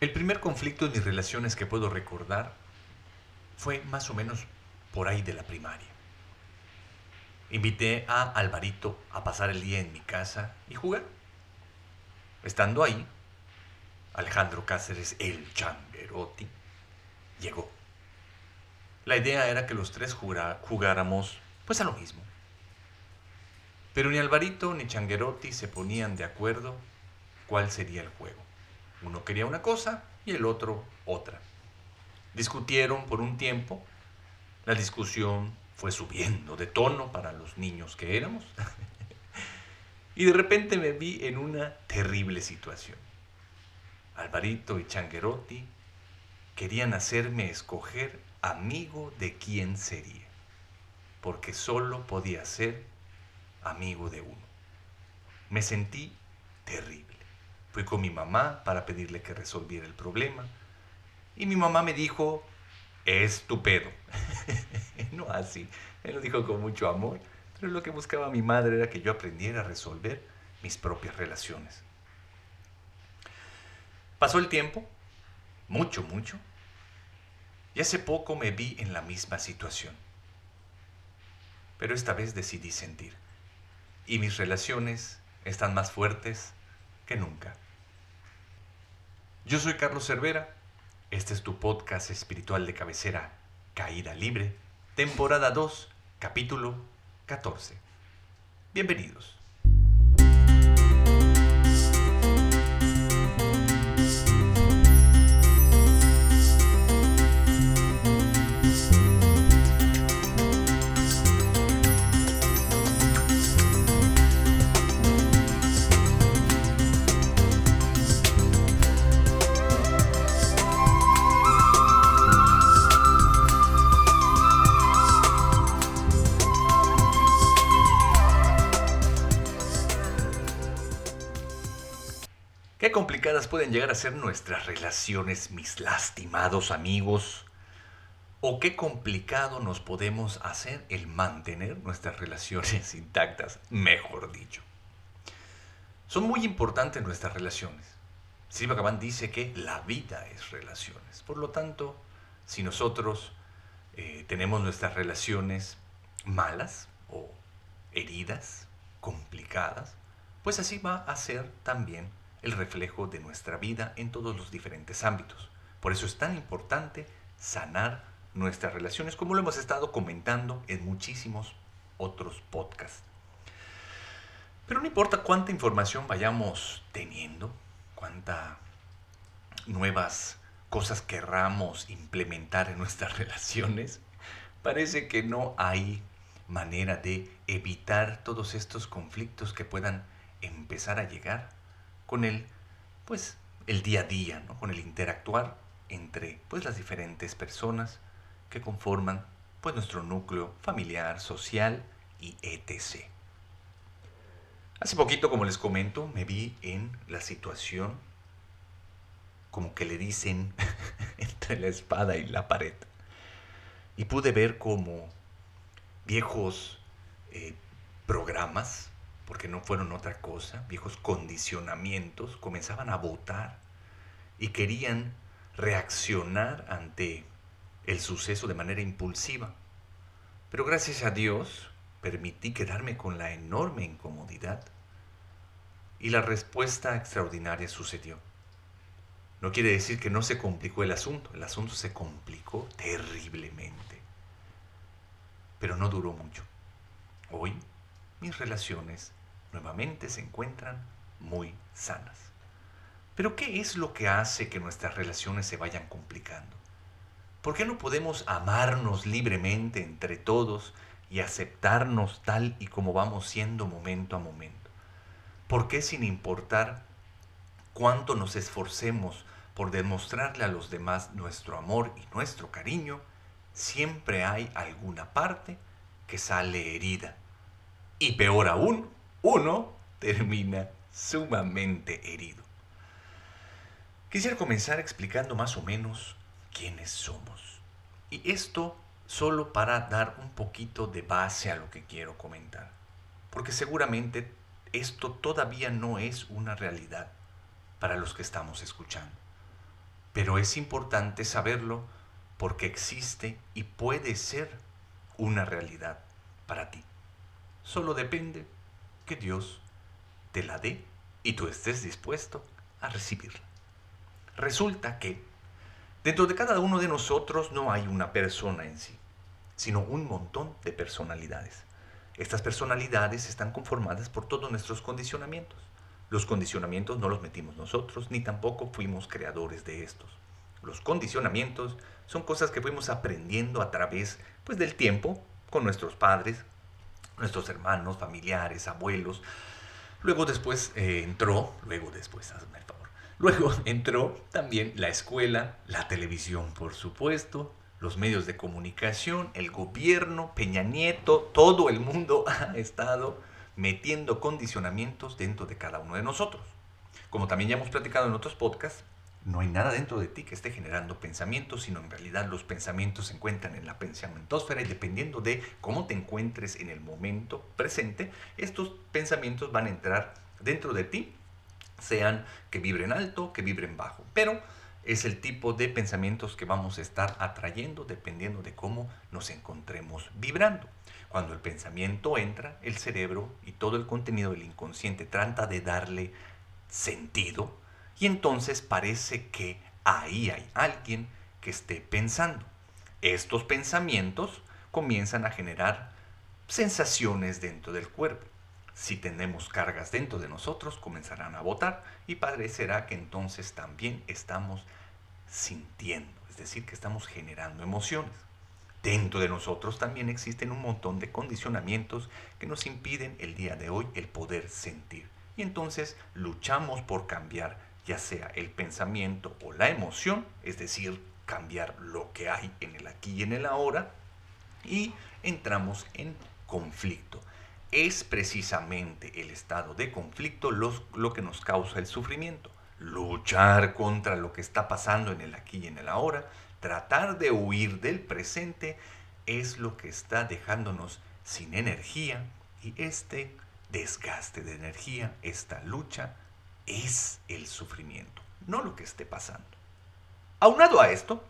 El primer conflicto en mis relaciones que puedo recordar fue más o menos por ahí de la primaria. Invité a Alvarito a pasar el día en mi casa y jugar. Estando ahí, Alejandro Cáceres, el Changuerotti, llegó. La idea era que los tres jugáramos pues a lo mismo. Pero ni Alvarito ni Changuerotti se ponían de acuerdo cuál sería el juego. Uno quería una cosa y el otro otra. Discutieron por un tiempo. La discusión fue subiendo de tono para los niños que éramos. y de repente me vi en una terrible situación. Alvarito y Changuerotti querían hacerme escoger amigo de quién sería, porque solo podía ser amigo de uno. Me sentí terrible. Fui con mi mamá para pedirle que resolviera el problema y mi mamá me dijo, es tu no así, me lo dijo con mucho amor, pero lo que buscaba mi madre era que yo aprendiera a resolver mis propias relaciones. Pasó el tiempo, mucho, mucho, y hace poco me vi en la misma situación. Pero esta vez decidí sentir. Y mis relaciones están más fuertes nunca. Yo soy Carlos Cervera. Este es tu podcast espiritual de cabecera, Caída Libre, temporada 2, capítulo 14. Bienvenidos. Complicadas pueden llegar a ser nuestras relaciones, mis lastimados amigos. O qué complicado nos podemos hacer el mantener nuestras relaciones intactas, mejor dicho. Son muy importantes nuestras relaciones. Silva Cabán dice que la vida es relaciones. Por lo tanto, si nosotros eh, tenemos nuestras relaciones malas o heridas, complicadas, pues así va a ser también el reflejo de nuestra vida en todos los diferentes ámbitos. Por eso es tan importante sanar nuestras relaciones, como lo hemos estado comentando en muchísimos otros podcasts. Pero no importa cuánta información vayamos teniendo, cuántas nuevas cosas querramos implementar en nuestras relaciones, parece que no hay manera de evitar todos estos conflictos que puedan empezar a llegar con el, pues, el día a día, ¿no? con el interactuar entre pues, las diferentes personas que conforman pues, nuestro núcleo familiar, social y etc. Hace poquito, como les comento, me vi en la situación como que le dicen entre la espada y la pared. Y pude ver como viejos eh, programas porque no fueron otra cosa, viejos condicionamientos, comenzaban a votar y querían reaccionar ante el suceso de manera impulsiva. Pero gracias a Dios permití quedarme con la enorme incomodidad y la respuesta extraordinaria sucedió. No quiere decir que no se complicó el asunto, el asunto se complicó terriblemente, pero no duró mucho. Hoy mis relaciones nuevamente se encuentran muy sanas. Pero ¿qué es lo que hace que nuestras relaciones se vayan complicando? ¿Por qué no podemos amarnos libremente entre todos y aceptarnos tal y como vamos siendo momento a momento? ¿Por qué sin importar cuánto nos esforcemos por demostrarle a los demás nuestro amor y nuestro cariño, siempre hay alguna parte que sale herida? Y peor aún, uno termina sumamente herido. Quisiera comenzar explicando más o menos quiénes somos. Y esto solo para dar un poquito de base a lo que quiero comentar. Porque seguramente esto todavía no es una realidad para los que estamos escuchando. Pero es importante saberlo porque existe y puede ser una realidad para ti. Solo depende que Dios te la dé y tú estés dispuesto a recibirla. Resulta que dentro de cada uno de nosotros no hay una persona en sí, sino un montón de personalidades. Estas personalidades están conformadas por todos nuestros condicionamientos. Los condicionamientos no los metimos nosotros, ni tampoco fuimos creadores de estos. Los condicionamientos son cosas que fuimos aprendiendo a través pues, del tiempo con nuestros padres, nuestros hermanos, familiares, abuelos. Luego después eh, entró, luego después, hazme el favor, luego entró también la escuela, la televisión, por supuesto, los medios de comunicación, el gobierno, Peña Nieto, todo el mundo ha estado metiendo condicionamientos dentro de cada uno de nosotros. Como también ya hemos platicado en otros podcasts, no hay nada dentro de ti que esté generando pensamientos, sino en realidad los pensamientos se encuentran en la pensamientósfera y dependiendo de cómo te encuentres en el momento presente, estos pensamientos van a entrar dentro de ti, sean que vibren alto, que vibren bajo. Pero es el tipo de pensamientos que vamos a estar atrayendo dependiendo de cómo nos encontremos vibrando. Cuando el pensamiento entra, el cerebro y todo el contenido del inconsciente trata de darle sentido, y entonces parece que ahí hay alguien que esté pensando. Estos pensamientos comienzan a generar sensaciones dentro del cuerpo. Si tenemos cargas dentro de nosotros, comenzarán a botar y parecerá que entonces también estamos sintiendo, es decir, que estamos generando emociones. Dentro de nosotros también existen un montón de condicionamientos que nos impiden el día de hoy el poder sentir. Y entonces luchamos por cambiar ya sea el pensamiento o la emoción, es decir, cambiar lo que hay en el aquí y en el ahora, y entramos en conflicto. Es precisamente el estado de conflicto lo que nos causa el sufrimiento. Luchar contra lo que está pasando en el aquí y en el ahora, tratar de huir del presente, es lo que está dejándonos sin energía y este desgaste de energía, esta lucha, es el sufrimiento, no lo que esté pasando. Aunado a esto,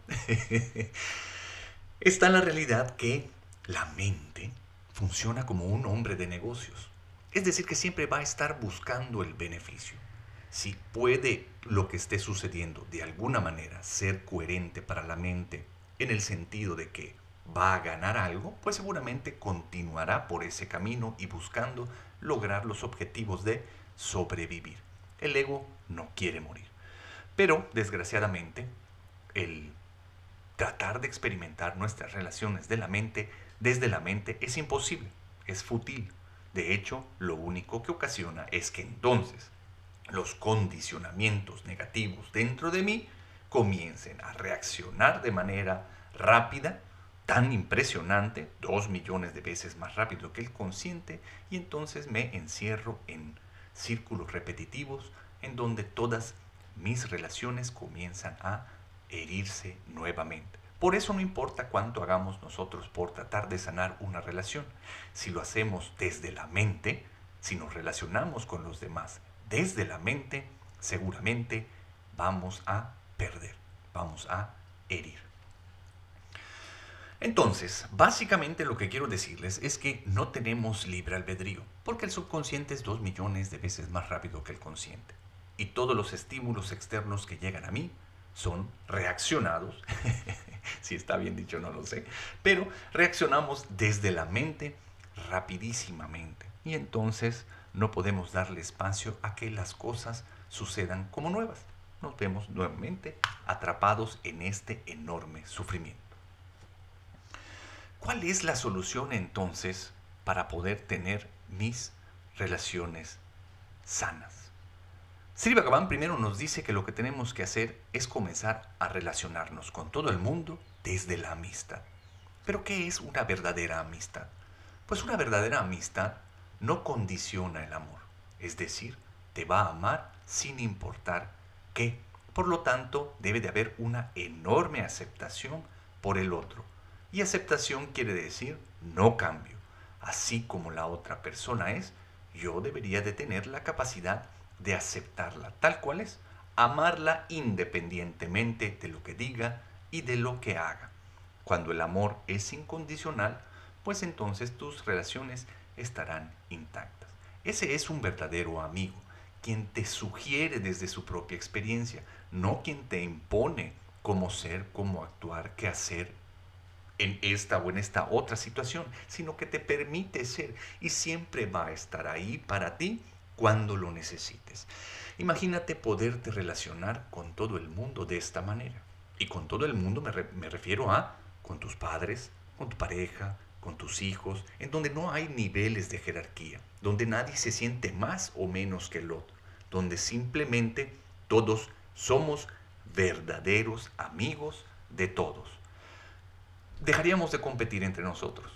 está la realidad que la mente funciona como un hombre de negocios. Es decir, que siempre va a estar buscando el beneficio. Si puede lo que esté sucediendo de alguna manera ser coherente para la mente en el sentido de que va a ganar algo, pues seguramente continuará por ese camino y buscando lograr los objetivos de sobrevivir. El ego no quiere morir. Pero, desgraciadamente, el tratar de experimentar nuestras relaciones de la mente desde la mente es imposible, es fútil. De hecho, lo único que ocasiona es que entonces los condicionamientos negativos dentro de mí comiencen a reaccionar de manera rápida, tan impresionante, dos millones de veces más rápido que el consciente, y entonces me encierro en círculos repetitivos en donde todas mis relaciones comienzan a herirse nuevamente. Por eso no importa cuánto hagamos nosotros por tratar de sanar una relación. Si lo hacemos desde la mente, si nos relacionamos con los demás desde la mente, seguramente vamos a perder, vamos a herir. Entonces, básicamente lo que quiero decirles es que no tenemos libre albedrío, porque el subconsciente es dos millones de veces más rápido que el consciente. Y todos los estímulos externos que llegan a mí son reaccionados, si está bien dicho no lo sé, pero reaccionamos desde la mente rapidísimamente. Y entonces no podemos darle espacio a que las cosas sucedan como nuevas. Nos vemos nuevamente atrapados en este enorme sufrimiento. ¿Cuál es la solución entonces para poder tener mis relaciones sanas? Sri Bhagavan primero nos dice que lo que tenemos que hacer es comenzar a relacionarnos con todo el mundo desde la amistad. Pero ¿qué es una verdadera amistad? Pues una verdadera amistad no condiciona el amor, es decir, te va a amar sin importar qué. Por lo tanto, debe de haber una enorme aceptación por el otro, y aceptación quiere decir no cambio. Así como la otra persona es, yo debería de tener la capacidad de aceptarla tal cual es, amarla independientemente de lo que diga y de lo que haga. Cuando el amor es incondicional, pues entonces tus relaciones estarán intactas. Ese es un verdadero amigo, quien te sugiere desde su propia experiencia, no quien te impone cómo ser, cómo actuar, qué hacer en esta o en esta otra situación, sino que te permite ser y siempre va a estar ahí para ti cuando lo necesites. Imagínate poderte relacionar con todo el mundo de esta manera. Y con todo el mundo me, refiero a con tus padres, con tu pareja, con tus hijos, en donde no hay niveles de jerarquía, donde nadie se siente más o menos que el otro, donde simplemente todos somos verdaderos amigos de todos. Dejaríamos de competir entre nosotros,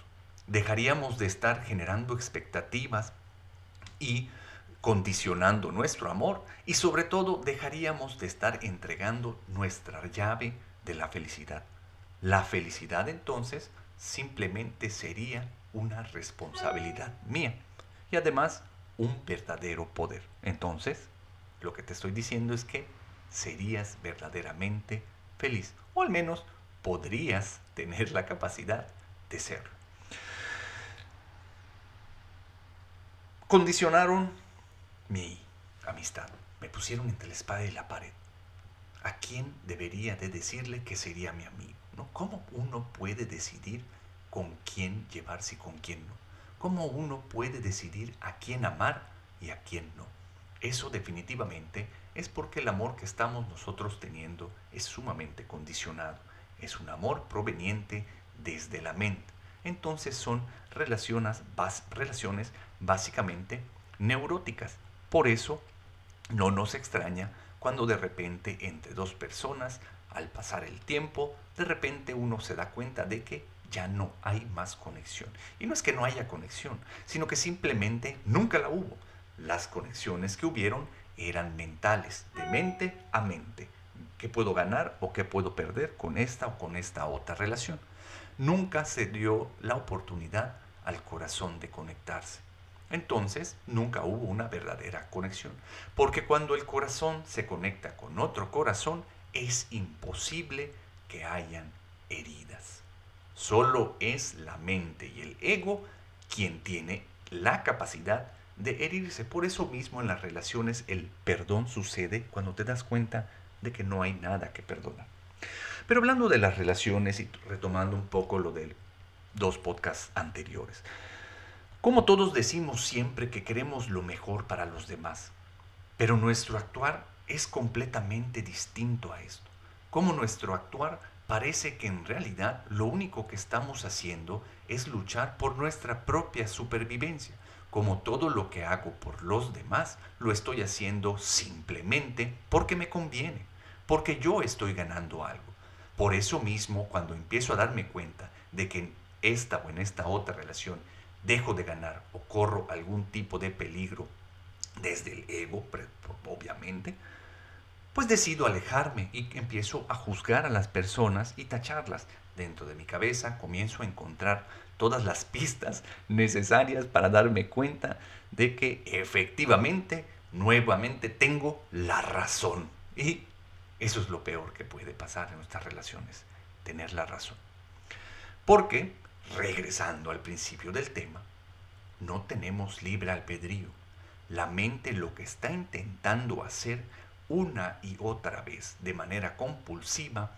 dejaríamos de estar generando expectativas y condicionando nuestro amor y sobre todo dejaríamos de estar entregando nuestra llave de la felicidad. La felicidad entonces simplemente sería una responsabilidad mía y además un verdadero poder. Entonces, lo que te estoy diciendo es que serías verdaderamente feliz o al menos podrías tener la capacidad de serlo. Condicionaron mi amistad, me pusieron entre la espada y la pared. ¿A quién debería de decirle que sería mi amigo? ¿no? ¿Cómo uno puede decidir con quién llevarse y con quién no? ¿Cómo uno puede decidir a quién amar y a quién no? Eso definitivamente es porque el amor que estamos nosotros teniendo es sumamente condicionado. Es un amor proveniente desde la mente. Entonces son relaciones, relaciones básicamente neuróticas. Por eso no nos extraña cuando de repente entre dos personas al pasar el tiempo, de repente uno se da cuenta de que ya no hay más conexión. Y no es que no haya conexión, sino que simplemente nunca la hubo. Las conexiones que hubieron eran mentales, de mente a mente. ¿Qué puedo ganar o qué puedo perder con esta o con esta otra relación? Nunca se dio la oportunidad al corazón de conectarse. Entonces, nunca hubo una verdadera conexión. Porque cuando el corazón se conecta con otro corazón, es imposible que hayan heridas. Solo es la mente y el ego quien tiene la capacidad de herirse. Por eso mismo en las relaciones el perdón sucede cuando te das cuenta de que no hay nada que perdonar. Pero hablando de las relaciones y retomando un poco lo de dos podcasts anteriores, como todos decimos siempre que queremos lo mejor para los demás, pero nuestro actuar es completamente distinto a esto. Como nuestro actuar parece que en realidad lo único que estamos haciendo es luchar por nuestra propia supervivencia. Como todo lo que hago por los demás, lo estoy haciendo simplemente porque me conviene, porque yo estoy ganando algo. Por eso mismo, cuando empiezo a darme cuenta de que en esta o en esta otra relación dejo de ganar o corro algún tipo de peligro desde el ego, obviamente, pues decido alejarme y empiezo a juzgar a las personas y tacharlas. Dentro de mi cabeza comienzo a encontrar todas las pistas necesarias para darme cuenta de que efectivamente, nuevamente tengo la razón. Y eso es lo peor que puede pasar en nuestras relaciones, tener la razón. Porque, regresando al principio del tema, no tenemos libre albedrío. La mente lo que está intentando hacer una y otra vez de manera compulsiva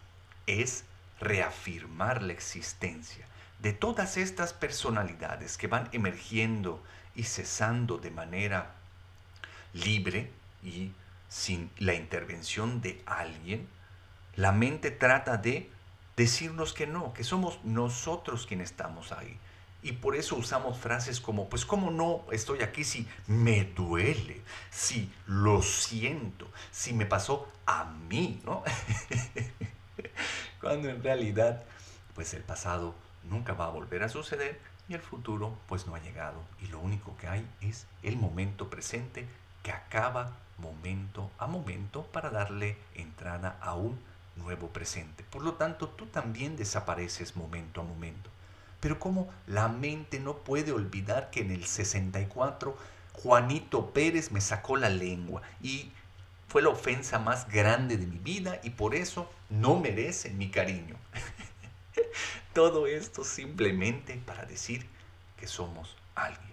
es reafirmar la existencia de todas estas personalidades que van emergiendo y cesando de manera libre y sin la intervención de alguien, la mente trata de decirnos que no, que somos nosotros quienes estamos ahí. Y por eso usamos frases como, pues cómo no estoy aquí si me duele, si lo siento, si me pasó a mí, ¿no? Cuando en realidad, pues el pasado nunca va a volver a suceder y el futuro pues no ha llegado. Y lo único que hay es el momento presente que acaba momento a momento para darle entrada a un nuevo presente. Por lo tanto, tú también desapareces momento a momento. Pero ¿cómo la mente no puede olvidar que en el 64 Juanito Pérez me sacó la lengua y fue la ofensa más grande de mi vida y por eso no merece mi cariño. Todo esto simplemente para decir que somos alguien.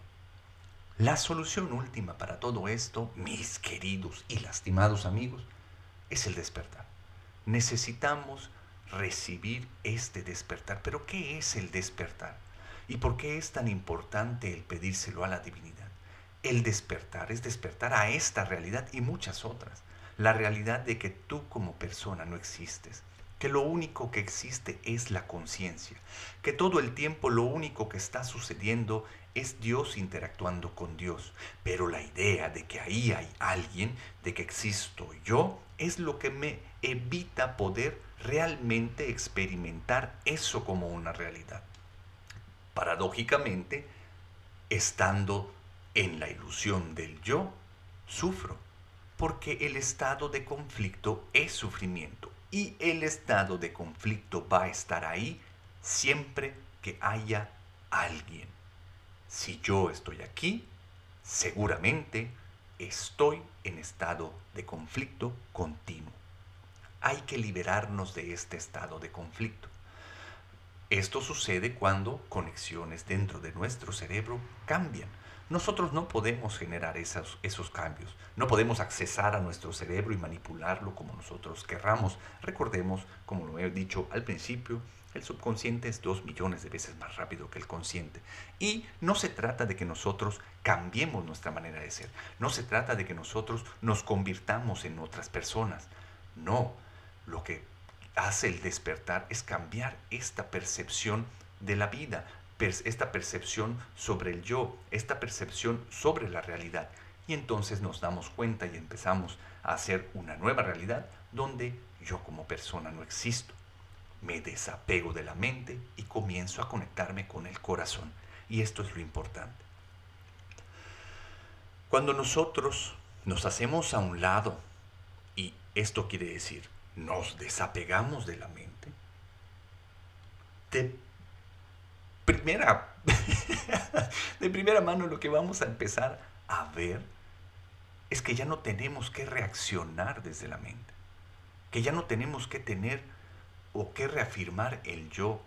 La solución última para todo esto, mis queridos y lastimados amigos, es el despertar. Necesitamos recibir este despertar. Pero ¿qué es el despertar? ¿Y por qué es tan importante el pedírselo a la divinidad? El despertar es despertar a esta realidad y muchas otras. La realidad de que tú como persona no existes, que lo único que existe es la conciencia, que todo el tiempo lo único que está sucediendo es Dios interactuando con Dios. Pero la idea de que ahí hay alguien, de que existo yo, es lo que me evita poder realmente experimentar eso como una realidad. Paradójicamente, estando en la ilusión del yo, sufro, porque el estado de conflicto es sufrimiento y el estado de conflicto va a estar ahí siempre que haya alguien. Si yo estoy aquí, seguramente estoy en estado de conflicto continuo. Hay que liberarnos de este estado de conflicto. Esto sucede cuando conexiones dentro de nuestro cerebro cambian. Nosotros no podemos generar esos, esos cambios, no podemos accesar a nuestro cerebro y manipularlo como nosotros querramos. Recordemos, como lo he dicho al principio, el subconsciente es dos millones de veces más rápido que el consciente. Y no se trata de que nosotros cambiemos nuestra manera de ser. No se trata de que nosotros nos convirtamos en otras personas. No, lo que hace el despertar es cambiar esta percepción de la vida, esta percepción sobre el yo, esta percepción sobre la realidad. Y entonces nos damos cuenta y empezamos a hacer una nueva realidad donde yo como persona no existo me desapego de la mente y comienzo a conectarme con el corazón. Y esto es lo importante. Cuando nosotros nos hacemos a un lado, y esto quiere decir, nos desapegamos de la mente, de primera, de primera mano lo que vamos a empezar a ver es que ya no tenemos que reaccionar desde la mente, que ya no tenemos que tener o que reafirmar el yo,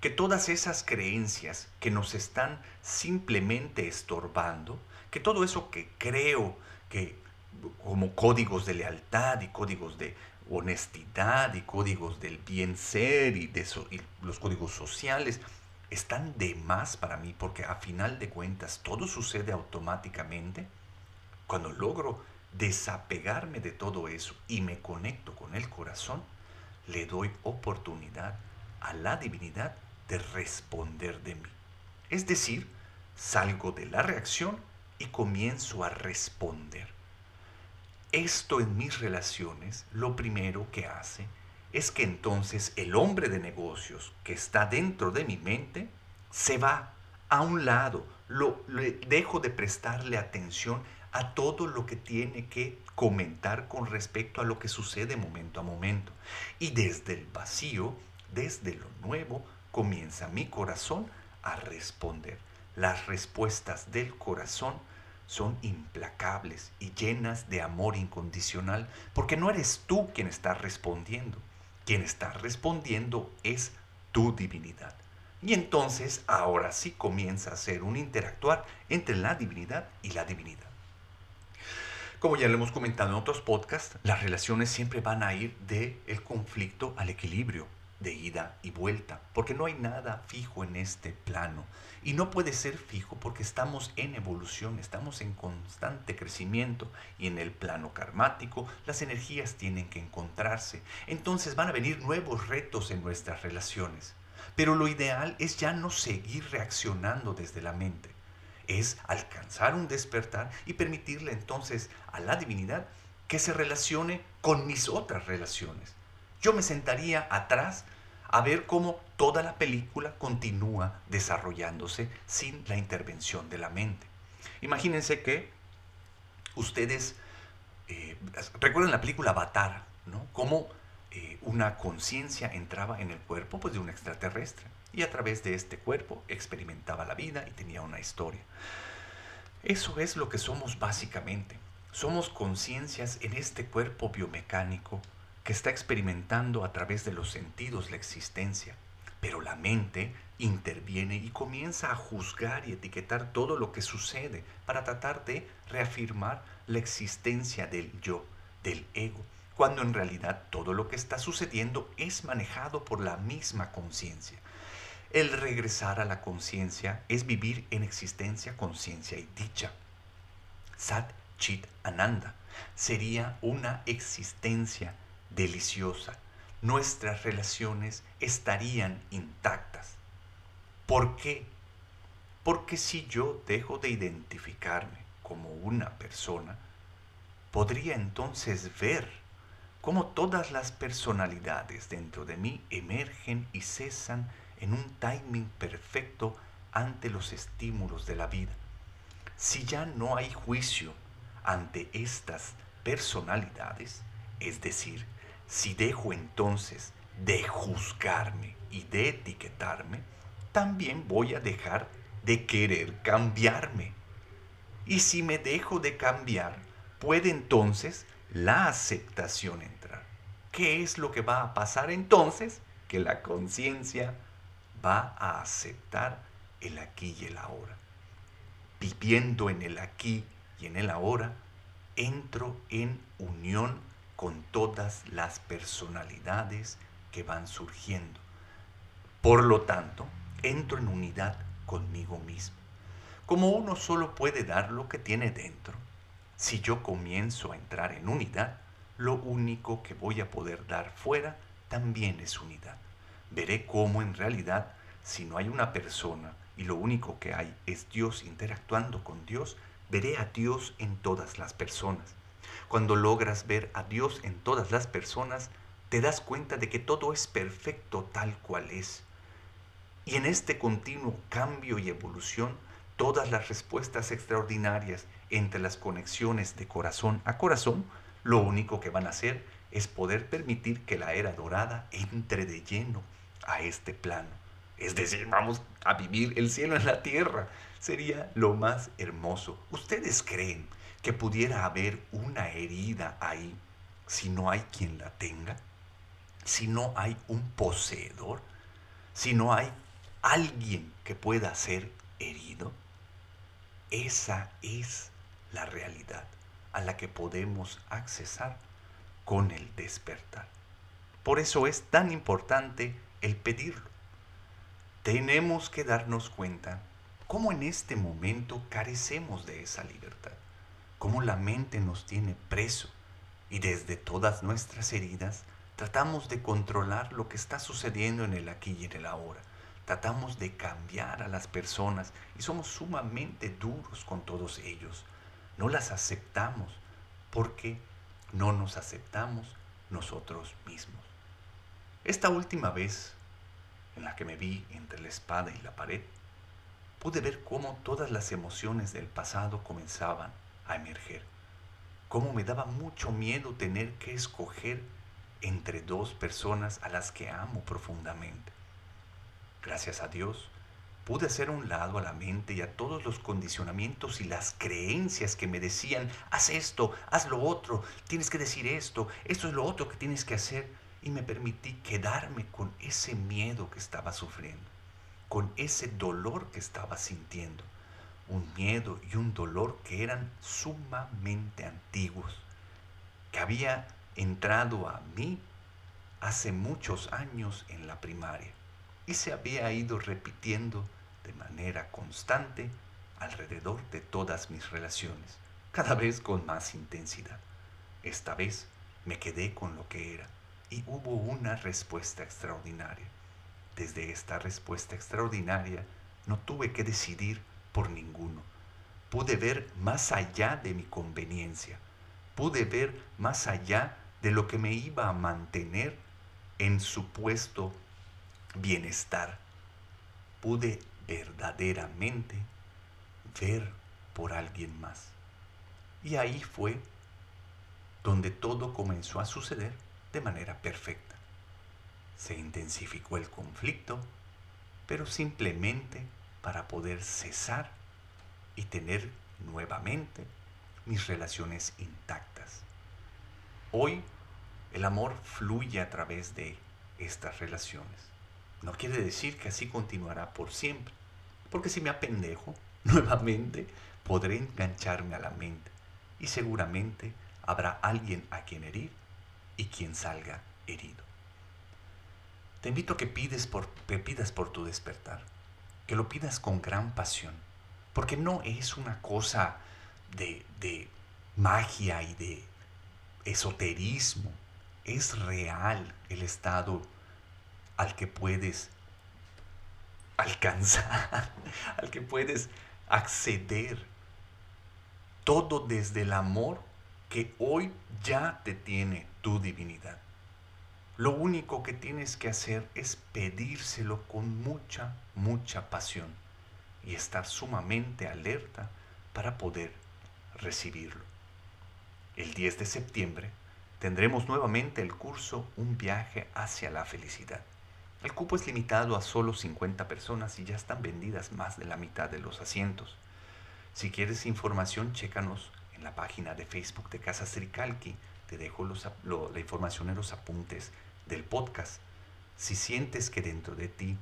que todas esas creencias que nos están simplemente estorbando, que todo eso que creo que como códigos de lealtad y códigos de honestidad y códigos del bien ser y, de los códigos sociales, están de más para mí porque a final de cuentas todo sucede automáticamente cuando logro desapegarme de todo eso y me conecto con el corazón, le doy oportunidad a la divinidad de responder de mí. Es decir, salgo de la reacción y comienzo a responder. Esto en mis relaciones lo primero que hace es que entonces el hombre de negocios que está dentro de mi mente se va a un lado, lo, dejo de prestarle atención a todo lo que tiene que comentar con respecto a lo que sucede momento a momento. Y desde el vacío, desde lo nuevo, comienza mi corazón a responder. Las respuestas del corazón son implacables y llenas de amor incondicional, porque no eres tú quien está respondiendo. Quien está respondiendo es tu divinidad. Y entonces ahora sí comienza a ser un interactuar entre la divinidad y la divinidad. Como ya lo hemos comentado en otros podcasts, las relaciones siempre van a ir de el conflicto al equilibrio, de ida y vuelta, porque no hay nada fijo en este plano. Y no puede ser fijo porque estamos en evolución, estamos en constante crecimiento y en el plano karmático las energías tienen que encontrarse. Entonces van a venir nuevos retos en nuestras relaciones. Pero lo ideal es ya no seguir reaccionando desde la mente es alcanzar un despertar y permitirle entonces a la divinidad que se relacione con mis otras relaciones. Yo me sentaría atrás a ver cómo toda la película continúa desarrollándose sin la intervención de la mente. Imagínense que ustedes eh, recuerdan la película Avatar, ¿no? Cómo eh, una conciencia entraba en el cuerpo pues, de un extraterrestre y a través de este cuerpo experimentaba la vida y tenía una historia. Eso es lo que somos básicamente. Somos conciencias en este cuerpo biomecánico que está experimentando a través de los sentidos la existencia, pero la mente interviene y comienza a juzgar y etiquetar todo lo que sucede para tratar de reafirmar la existencia del yo, del ego, cuando en realidad todo lo que está sucediendo es manejado por la misma conciencia. El regresar a la conciencia es vivir en existencia, conciencia y dicha. Sat Chit Ananda sería una existencia deliciosa. Nuestras relaciones estarían intactas. ¿Por qué? Porque si yo dejo de identificarme como una persona, podría entonces ver cómo todas las personalidades dentro de mí emergen y cesan en un timing perfecto ante los estímulos de la vida. Si ya no hay juicio ante estas personalidades, es decir, si dejo entonces de juzgarme y de etiquetarme, también voy a dejar de querer cambiarme. Y si me dejo de cambiar, puede entonces la aceptación entrar. ¿Qué es lo que va a pasar entonces? Que la conciencia va a aceptar el aquí y el ahora. Viviendo en el aquí y en el ahora, entro en unión con todas las personalidades que van surgiendo. Por lo tanto, entro en unidad conmigo mismo. Como uno solo puede dar lo que tiene dentro, si yo comienzo a entrar en unidad, lo único que voy a poder dar fuera también es unidad. Veré cómo en realidad, si no hay una persona y lo único que hay es Dios interactuando con Dios, veré a Dios en todas las personas. Cuando logras ver a Dios en todas las personas, te das cuenta de que todo es perfecto tal cual es. Y en este continuo cambio y evolución, todas las respuestas extraordinarias entre las conexiones de corazón a corazón, lo único que van a hacer es poder permitir que la era dorada entre de lleno a este plano. Es decir, vamos a vivir el cielo en la tierra. Sería lo más hermoso. ¿Ustedes creen que pudiera haber una herida ahí si no hay quien la tenga? Si no hay un poseedor? Si no hay alguien que pueda ser herido? Esa es la realidad a la que podemos accesar con el despertar. Por eso es tan importante el pedirlo. Tenemos que darnos cuenta cómo en este momento carecemos de esa libertad, cómo la mente nos tiene preso y desde todas nuestras heridas tratamos de controlar lo que está sucediendo en el aquí y en el ahora. Tratamos de cambiar a las personas y somos sumamente duros con todos ellos no las aceptamos porque no nos aceptamos nosotros mismos. Esta última vez en la que me vi entre la espada y la pared, pude ver cómo todas las emociones del pasado comenzaban a emerger, cómo me daba mucho miedo tener que escoger entre dos personas a las que amo profundamente. Gracias a Dios, pude hacer un lado a la mente y a todos los condicionamientos y las creencias que me decían, haz esto, haz lo otro, tienes que decir esto, esto es lo otro que tienes que hacer. Y me permití quedarme con ese miedo que estaba sufriendo, con ese dolor que estaba sintiendo. Un miedo y un dolor que eran sumamente antiguos, que había entrado a mí hace muchos años en la primaria y se había ido repitiendo de manera constante alrededor de todas mis relaciones, cada vez con más intensidad. Esta vez me quedé con lo que era y hubo una respuesta extraordinaria. Desde esta respuesta extraordinaria no tuve que decidir por ninguno. Pude ver más allá de mi conveniencia. Pude ver más allá de lo que me iba a mantener en supuesto bienestar. Pude verdaderamente ver por alguien más. Y ahí fue donde todo comenzó a suceder de manera perfecta. Se intensificó el conflicto, pero simplemente para poder cesar y tener nuevamente mis relaciones intactas. Hoy el amor fluye a través de estas relaciones. No quiere decir que así continuará por siempre, porque si me apendejo, nuevamente podré engancharme a la mente y seguramente habrá alguien a quien herir y quien salga herido. Te invito a que te pidas por tu despertar, que lo pidas con gran pasión, porque no es una cosa de, de magia y de esoterismo, es real el estado al que puedes alcanzar, al que puedes acceder. Todo desde el amor que hoy ya te tiene tu divinidad. Lo único que tienes que hacer es pedírselo con mucha, mucha pasión y estar sumamente alerta para poder recibirlo. El 10 de septiembre tendremos nuevamente el curso Un viaje hacia la felicidad. El cupo es limitado a solo 50 personas y ya están vendidas más de la mitad de los asientos. Si quieres información, chécanos en la página de Facebook de Casa Tricalqui. Te dejo la información en los apuntes del podcast. Si sientes que dentro de ti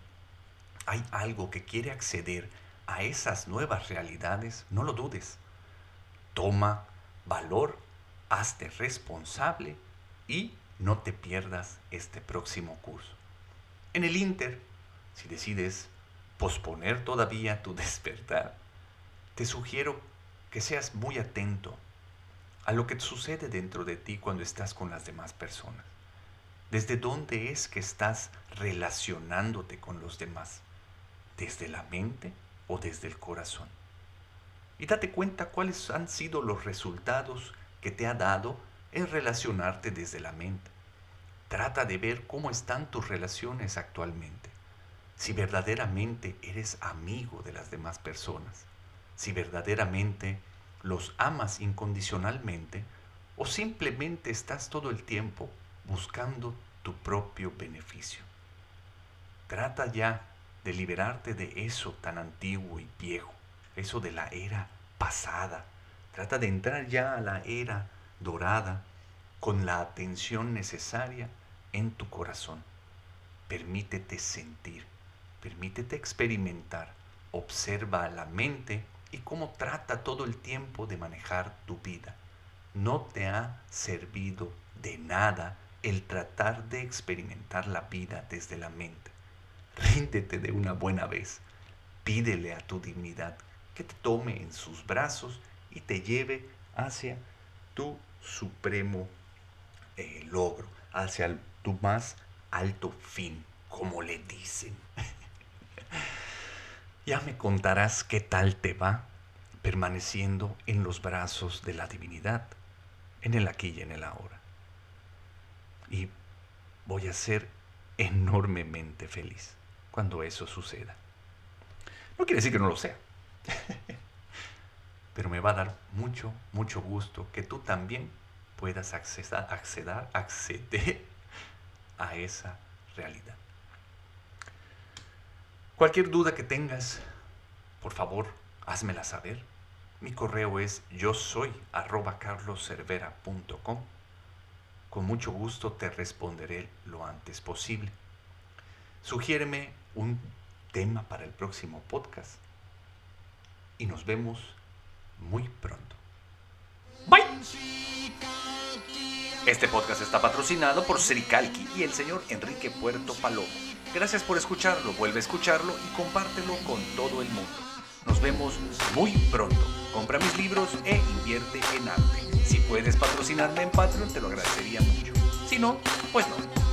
hay algo que quiere acceder a esas nuevas realidades, no lo dudes. Toma valor, hazte responsable y no te pierdas este próximo curso. En el Inter, si decides posponer todavía tu despertar, te sugiero que seas muy atento a lo que sucede dentro de ti cuando estás con las demás personas. ¿Desde dónde es que estás relacionándote con los demás? ¿Desde la mente o desde el corazón? Y date cuenta cuáles han sido los resultados que te ha dado en relacionarte desde la mente. Trata de ver cómo están tus relaciones actualmente. Si verdaderamente eres amigo de las demás personas si verdaderamente los amas incondicionalmente o simplemente estás todo el tiempo buscando tu propio beneficio. Trata ya de liberarte de eso tan antiguo y viejo, eso de la era pasada. Trata de entrar ya a la era dorada con la atención necesaria en tu corazón. Permítete sentir, permítete experimentar, observa la mente y cómo trata todo el tiempo de manejar tu vida. No te ha servido de nada el tratar de experimentar la vida desde la mente. Ríndete de una buena vez. Pídele a tu dignidad que te tome en sus brazos y te lleve hacia tu supremo eh, logro, hacia tu más alto fin, como le dicen. Ya me contarás qué tal te va permaneciendo en los brazos de la divinidad, en el aquí y en el ahora. Y voy a ser enormemente feliz cuando eso suceda. No quiere decir que no lo sea, pero me va a dar mucho, mucho gusto que tú también puedas acceder, acceder, acceder a esa realidad. Cualquier duda que tengas, por favor, házmela saber. Mi correo es yo soy arroba carloservera.com. Con mucho gusto te responderé lo antes posible. Sugiéreme un tema para el próximo podcast. Y nos vemos muy pronto. Bye. Este podcast está patrocinado por Sericalqui y el señor Enrique Puerto Palomo. Gracias por escucharlo, vuelve a escucharlo y compártelo con todo el mundo. Nos vemos muy pronto. Compra mis libros e invierte en arte. Si puedes patrocinarme en Patreon, te lo agradecería mucho. Si no, pues no.